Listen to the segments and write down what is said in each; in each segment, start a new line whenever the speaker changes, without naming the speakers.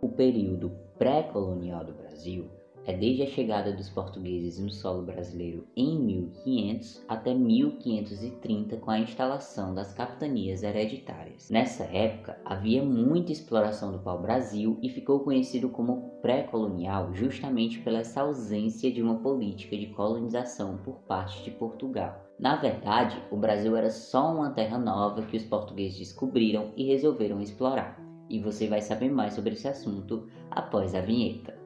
O período pré-colonial do Brasil é desde a chegada dos portugueses no solo brasileiro em 1500 até 1530 com a instalação das capitanias hereditárias. Nessa época havia muita exploração do pau-brasil e ficou conhecido como pré-colonial justamente pela essa ausência de uma política de colonização por parte de Portugal. Na verdade, o Brasil era só uma terra nova que os portugueses descobriram e resolveram explorar. E você vai saber mais sobre esse assunto após a vinheta.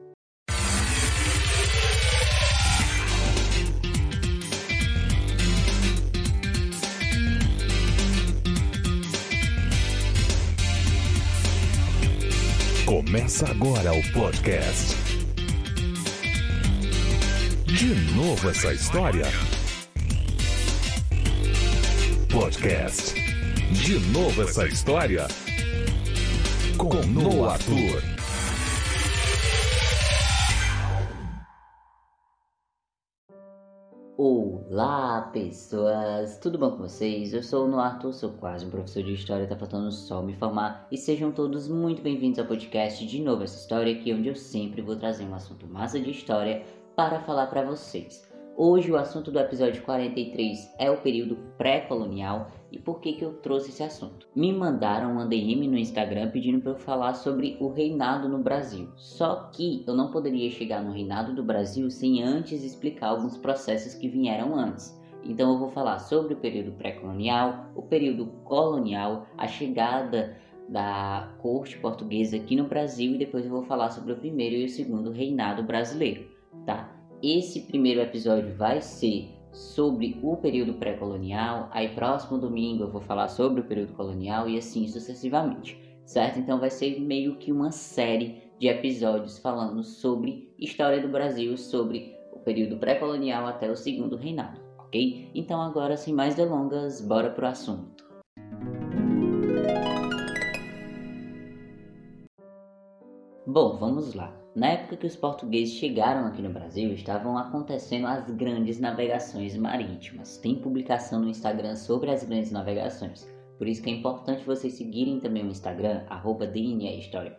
Começa agora o podcast. De novo essa história? Podcast. De novo essa história? Com Noah Arthur.
Olá pessoas, tudo bom com vocês? Eu sou o Noah Arthur, sou quase um professor de história, tá faltando só me formar e sejam todos muito bem-vindos ao podcast De Novo Essa História, aqui onde eu sempre vou trazer um assunto massa de história para falar para vocês. Hoje o assunto do episódio 43 é o período pré-colonial e por que, que eu trouxe esse assunto. Me mandaram uma DM no Instagram pedindo para eu falar sobre o reinado no Brasil. Só que eu não poderia chegar no reinado do Brasil sem antes explicar alguns processos que vieram antes. Então eu vou falar sobre o período pré-colonial, o período colonial, a chegada da corte portuguesa aqui no Brasil e depois eu vou falar sobre o primeiro e o segundo reinado brasileiro, tá? Esse primeiro episódio vai ser sobre o período pré-colonial, aí próximo domingo eu vou falar sobre o período colonial e assim sucessivamente, certo? Então vai ser meio que uma série de episódios falando sobre história do Brasil, sobre o período pré-colonial até o segundo reinado, ok? Então agora sem mais delongas, bora pro assunto. Bom, vamos lá. Na época que os portugueses chegaram aqui no Brasil, estavam acontecendo as grandes navegações marítimas. Tem publicação no Instagram sobre as grandes navegações. Por isso que é importante vocês seguirem também o Instagram, arroba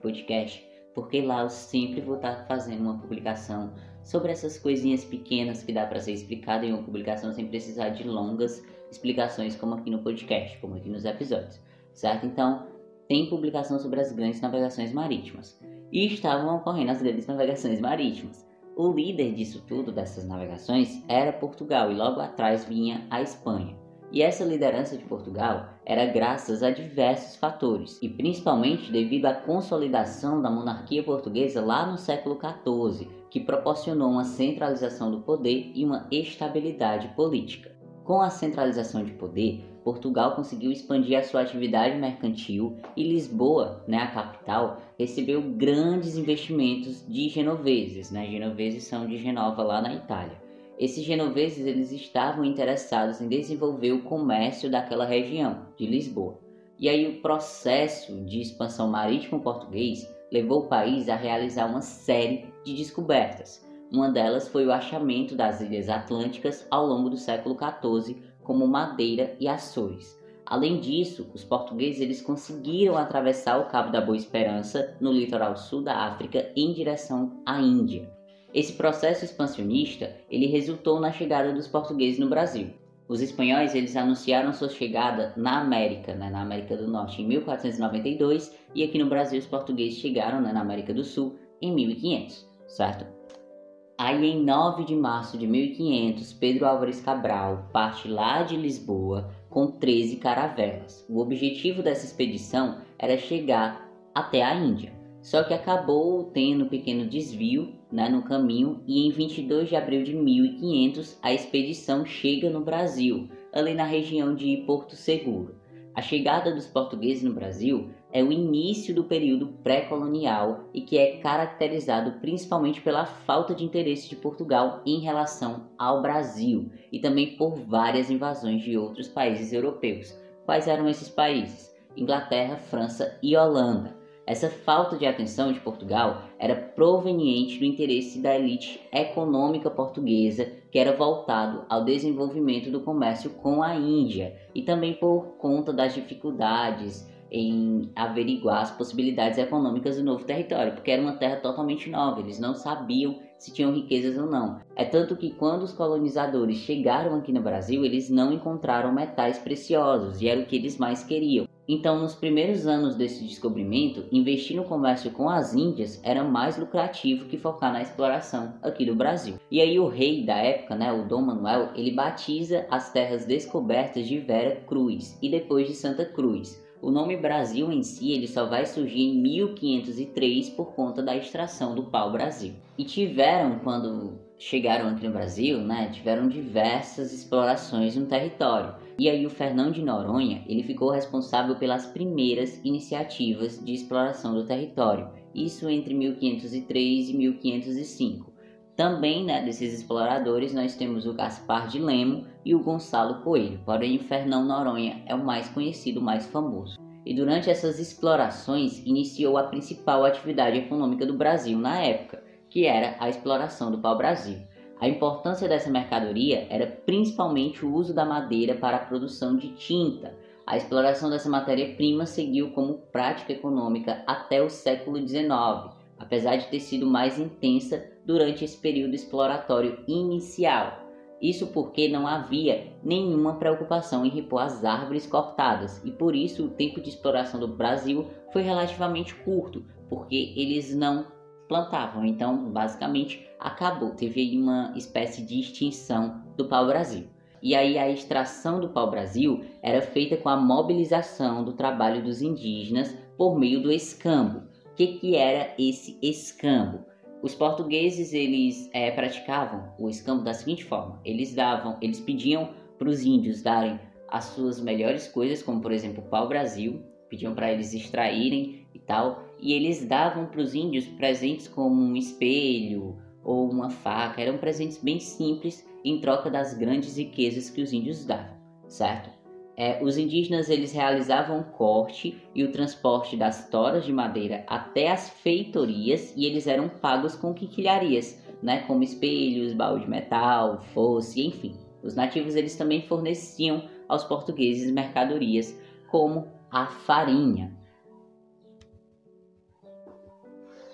Podcast, porque lá eu sempre vou estar fazendo uma publicação sobre essas coisinhas pequenas que dá para ser explicado em uma publicação sem precisar de longas explicações como aqui no podcast, como aqui nos episódios, certo? Então, tem publicação sobre as grandes navegações marítimas e estavam ocorrendo as grandes navegações marítimas. O líder disso tudo, dessas navegações, era Portugal e logo atrás vinha a Espanha. E essa liderança de Portugal era graças a diversos fatores, e principalmente devido à consolidação da monarquia portuguesa lá no século XIV, que proporcionou uma centralização do poder e uma estabilidade política. Com a centralização de poder, Portugal conseguiu expandir a sua atividade mercantil e Lisboa, né, a capital, recebeu grandes investimentos de genoveses. Né? Genoveses são de Genova, lá na Itália. Esses genoveses eles estavam interessados em desenvolver o comércio daquela região, de Lisboa. E aí o processo de expansão marítimo português levou o país a realizar uma série de descobertas. Uma delas foi o achamento das ilhas atlânticas ao longo do século XIV como Madeira e Açores. Além disso, os portugueses eles conseguiram atravessar o Cabo da Boa Esperança no litoral sul da África em direção à Índia. Esse processo expansionista ele resultou na chegada dos portugueses no Brasil. Os espanhóis eles anunciaram sua chegada na América, né, na América do Norte, em 1492 e aqui no Brasil os portugueses chegaram né, na América do Sul em 1500, certo? Aí, em 9 de março de 1500, Pedro Álvares Cabral parte lá de Lisboa com 13 caravelas. O objetivo dessa expedição era chegar até a Índia, só que acabou tendo um pequeno desvio né, no caminho e em 22 de abril de 1500 a expedição chega no Brasil, ali na região de Porto Seguro. A chegada dos portugueses no Brasil é o início do período pré-colonial e que é caracterizado principalmente pela falta de interesse de Portugal em relação ao Brasil e também por várias invasões de outros países europeus. Quais eram esses países? Inglaterra, França e Holanda. Essa falta de atenção de Portugal era proveniente do interesse da elite econômica portuguesa, que era voltado ao desenvolvimento do comércio com a Índia, e também por conta das dificuldades em averiguar as possibilidades econômicas do novo território, porque era uma terra totalmente nova, eles não sabiam se tinham riquezas ou não. É tanto que quando os colonizadores chegaram aqui no Brasil, eles não encontraram metais preciosos e era o que eles mais queriam. Então, nos primeiros anos desse descobrimento, investir no comércio com as Índias era mais lucrativo que focar na exploração aqui do Brasil. E aí o rei da época, né, o Dom Manuel, ele batiza as terras descobertas de Vera Cruz e depois de Santa Cruz. O nome Brasil em si ele só vai surgir em 1503 por conta da extração do pau-brasil. E tiveram, quando chegaram aqui no Brasil, né, tiveram diversas explorações no território. E aí o Fernão de Noronha, ele ficou responsável pelas primeiras iniciativas de exploração do território, isso entre 1503 e 1505. Também né, desses exploradores nós temos o Gaspar de Lemo e o Gonçalo Coelho, porém Fernão Noronha é o mais conhecido, o mais famoso. E durante essas explorações iniciou a principal atividade econômica do Brasil na época, que era a exploração do pau-brasil. A importância dessa mercadoria era principalmente o uso da madeira para a produção de tinta. A exploração dessa matéria-prima seguiu como prática econômica até o século XIX, apesar de ter sido mais intensa durante esse período exploratório inicial. Isso porque não havia nenhuma preocupação em repor as árvores cortadas e por isso o tempo de exploração do Brasil foi relativamente curto, porque eles não plantavam. Então, basicamente, acabou. Teve aí uma espécie de extinção do pau-brasil. E aí a extração do pau-brasil era feita com a mobilização do trabalho dos indígenas por meio do escambo. O que, que era esse escambo? Os portugueses eles é, praticavam o escambo da seguinte forma: eles davam, eles pediam para os índios darem as suas melhores coisas, como por exemplo o pau-brasil, pediam para eles extraírem e tal, e eles davam para os índios presentes como um espelho ou uma faca, eram presentes bem simples em troca das grandes riquezas que os índios davam, certo? É, os indígenas eles realizavam o corte e o transporte das toras de madeira até as feitorias e eles eram pagos com quinquilharias, né, como espelhos, baú de metal, fosse, enfim. Os nativos eles também forneciam aos portugueses mercadorias como a farinha,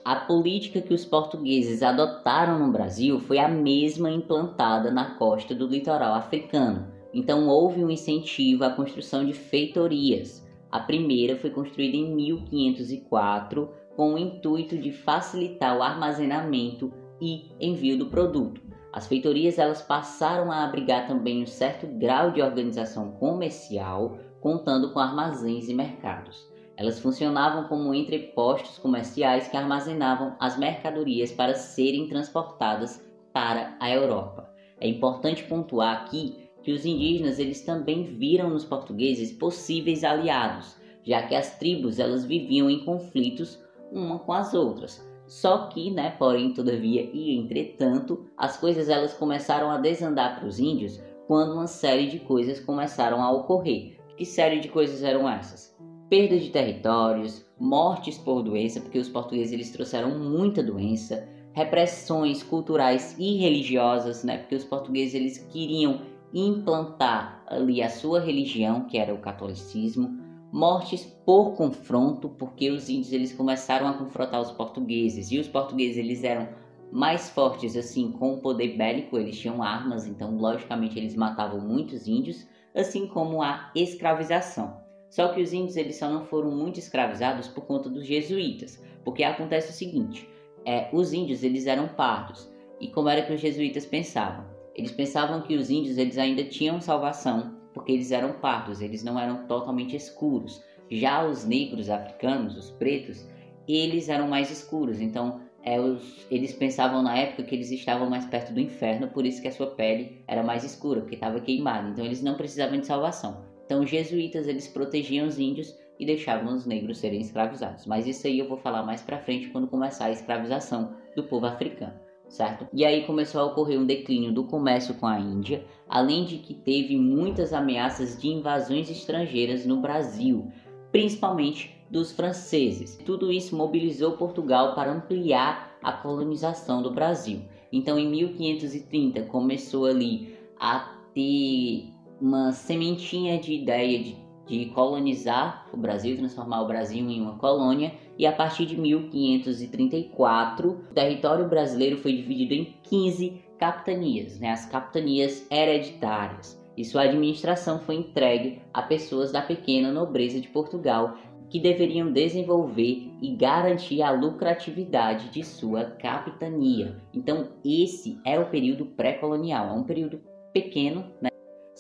A política que os portugueses adotaram no Brasil foi a mesma implantada na costa do litoral africano. Então houve um incentivo à construção de feitorias. A primeira foi construída em 1504 com o intuito de facilitar o armazenamento e envio do produto. As feitorias elas passaram a abrigar também um certo grau de organização comercial, contando com armazéns e mercados. Elas funcionavam como entrepostos comerciais que armazenavam as mercadorias para serem transportadas para a Europa. É importante pontuar aqui que os indígenas eles também viram nos portugueses possíveis aliados, já que as tribos elas viviam em conflitos uma com as outras. Só que, né, porém, todavia e entretanto, as coisas elas começaram a desandar para os índios quando uma série de coisas começaram a ocorrer. Que série de coisas eram essas? perda de territórios, mortes por doença, porque os portugueses eles trouxeram muita doença, repressões culturais e religiosas, né? Porque os portugueses eles queriam implantar ali a sua religião, que era o catolicismo, mortes por confronto, porque os índios eles começaram a confrontar os portugueses e os portugueses eles eram mais fortes assim com o poder bélico, eles tinham armas, então logicamente eles matavam muitos índios, assim como a escravização. Só que os índios eles só não foram muito escravizados por conta dos jesuítas, porque acontece o seguinte: é, os índios eles eram pardos e como era que os jesuítas pensavam? Eles pensavam que os índios eles ainda tinham salvação porque eles eram pardos, eles não eram totalmente escuros. Já os negros africanos, os pretos, eles eram mais escuros. Então é, os, eles pensavam na época que eles estavam mais perto do inferno, por isso que a sua pele era mais escura, porque estava queimada. Então eles não precisavam de salvação. Então, os jesuítas eles protegiam os índios e deixavam os negros serem escravizados. Mas isso aí eu vou falar mais para frente quando começar a escravização do povo africano, certo? E aí começou a ocorrer um declínio do comércio com a Índia, além de que teve muitas ameaças de invasões estrangeiras no Brasil, principalmente dos franceses. Tudo isso mobilizou Portugal para ampliar a colonização do Brasil. Então, em 1530 começou ali a ter uma sementinha de ideia de, de colonizar o Brasil, transformar o Brasil em uma colônia, e a partir de 1534, o território brasileiro foi dividido em 15 capitanias, né, as capitanias hereditárias, e sua administração foi entregue a pessoas da pequena nobreza de Portugal que deveriam desenvolver e garantir a lucratividade de sua capitania. Então, esse é o período pré-colonial, é um período pequeno, né?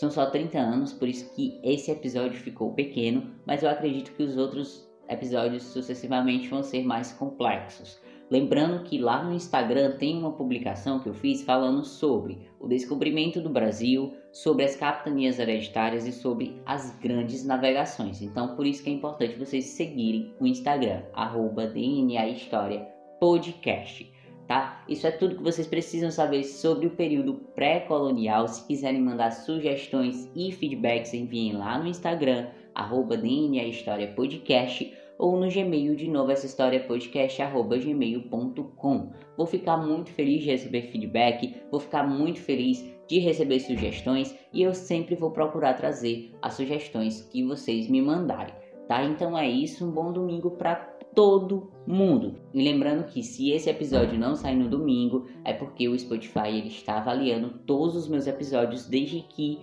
São só 30 anos, por isso que esse episódio ficou pequeno, mas eu acredito que os outros episódios sucessivamente vão ser mais complexos. Lembrando que lá no Instagram tem uma publicação que eu fiz falando sobre o descobrimento do Brasil, sobre as capitanias hereditárias e sobre as grandes navegações. Então, por isso que é importante vocês seguirem o Instagram, arroba DNA História Podcast. Tá? Isso é tudo que vocês precisam saber sobre o período pré-colonial. Se quiserem mandar sugestões e feedbacks, enviem lá no Instagram, arroba DNA História Podcast ou no Gmail de novo essa história podcast@gmail.com. Vou ficar muito feliz de receber feedback, vou ficar muito feliz de receber sugestões e eu sempre vou procurar trazer as sugestões que vocês me mandarem, tá? Então é isso, um bom domingo para todo mundo. E lembrando que se esse episódio não sair no domingo, é porque o Spotify ele está avaliando todos os meus episódios desde que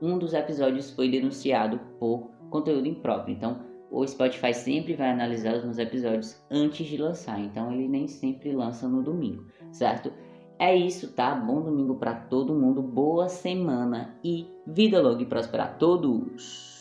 um dos episódios foi denunciado por conteúdo impróprio. Então, o Spotify sempre vai analisar os meus episódios antes de lançar, então ele nem sempre lança no domingo, certo? É isso, tá? Bom domingo para todo mundo, boa semana e vida longa e próspera a todos!